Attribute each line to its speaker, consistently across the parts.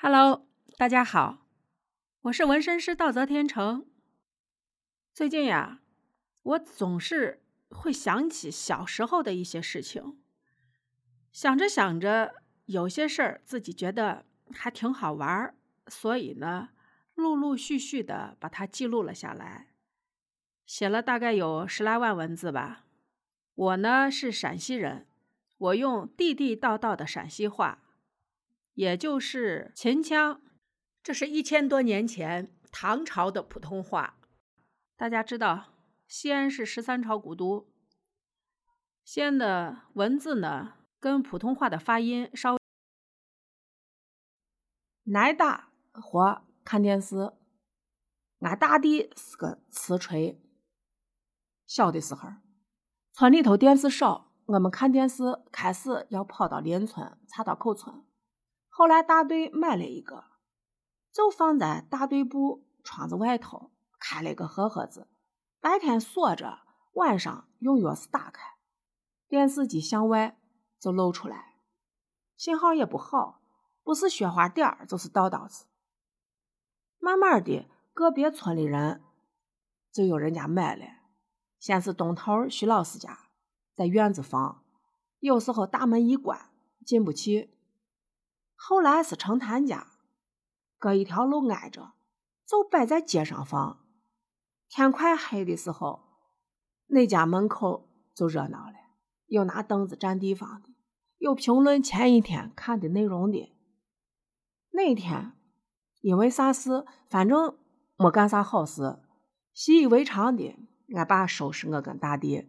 Speaker 1: Hello，大家好，我是纹身师道泽天成。最近呀，我总是会想起小时候的一些事情，想着想着，有些事儿自己觉得还挺好玩儿，所以呢，陆陆续续的把它记录了下来，写了大概有十来万文字吧。我呢是陕西人，我用地地道道的陕西话。也就是秦腔，这是一千多年前唐朝的普通话。大家知道，西安是十三朝古都，西安的文字呢，跟普通话的发音稍微。
Speaker 2: 挨打或看电视，俺大弟是个瓷锤。小的时候，村里头电视少，我们看电视开始要跑到邻村，岔道口村。后来大队买了一个，就放在大队部窗子外头，开了个盒盒子，白天锁着，晚上用钥匙打开，电视机向外就露出来，信号也不好，不是雪花点儿就是倒刀子。慢慢的，个别村里人就有人家买了，先是东头徐老师家在院子放，有时候大门一关进不去。后来是成他家，隔一条路挨着，就摆在街上放。天快黑的时候，那家门口就热闹了，有拿凳子占地方的，有评论前一天看的内容的。那天因为啥事，反正没干啥好事，习以为常的，俺爸收拾我跟大弟，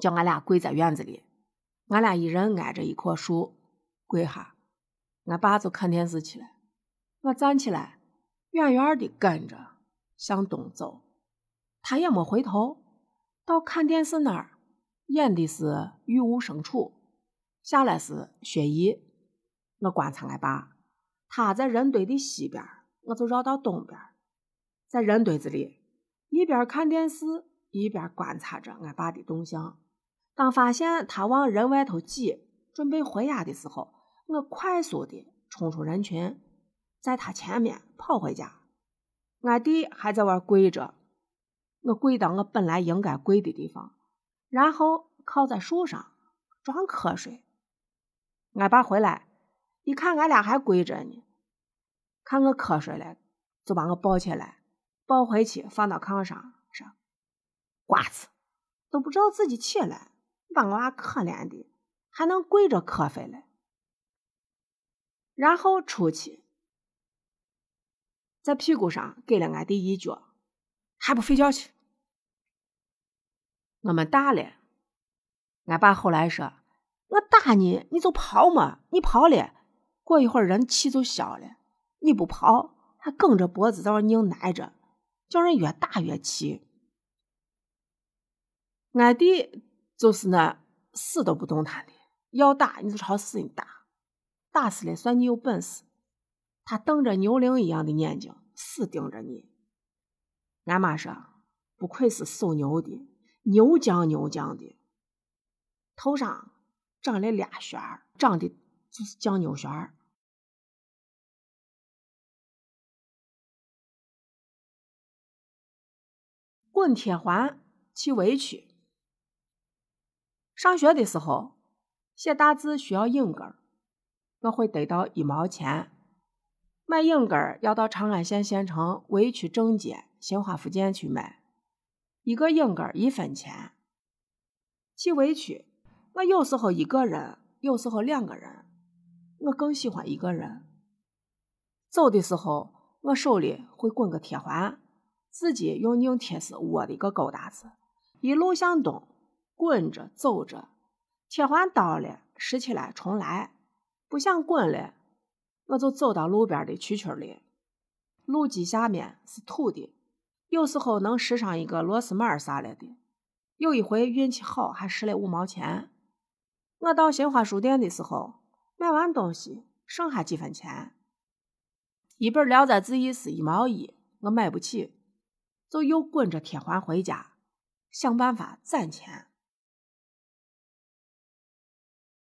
Speaker 2: 叫俺俩跪在院子里，俺俩一人挨着一棵树跪下。俺爸就看电视去了，我站起来，远远的跟着向东走，他也没回头。到看电视那儿，演的是《玉物生处》，下来是薛姨。我观察俺爸，他在人堆的西边，我就绕到东边，在人堆子里一边看电视一边观察着俺爸的动向。当发现他往人外头挤，准备回家的时候。我快速的冲出人群，在他前面跑回家。俺弟还在外跪着，我跪到我本来应该跪的地方，然后靠在树上装瞌睡。俺爸回来一看，俺俩还跪着呢，看我瞌睡了，就把我抱起来，抱回去放到炕上，说：“瓜子都不知道自己起来，把我娃可怜的，还能跪着瞌睡了。”然后出去，在屁股上给了俺弟一脚，还不睡觉去？我们打了，俺爸后来说：“我打你，你就跑嘛，你跑了，过一会儿人气就消了。你不跑，还梗着脖子在那拧挨着，叫人越打越气。”俺弟就是那死都不动弹的，要打你就朝死人打。打死了算你有本事，他瞪着牛铃一样的眼睛死盯着你。俺妈说，不愧是属牛的，牛犟牛犟的，头上长了俩旋儿，长的就是犟牛旋儿。滚铁环去围去。上学的时候写大字需要影根儿。我会得到一毛钱，买影根儿要到长安县县城委曲正街新华附件去买，一个影根儿一分钱。去委曲，我有时候一个人，有时候两个人，我更喜欢一个人。走的时候，我手里会滚个铁环，自己用硬铁丝窝的一个勾搭子，一路向东滚着走着，铁环倒了拾起来重来。不想滚了，我就走到路边的蛐蛐里。路基下面是土的，有时候能拾上一个螺丝码啥了的。有一回运气好，还拾了五毛钱。我到新华书店的时候，买完东西剩下几分钱，一本《聊斋志异》是一毛一，我买不起，就又滚着铁环回家，想办法攒钱。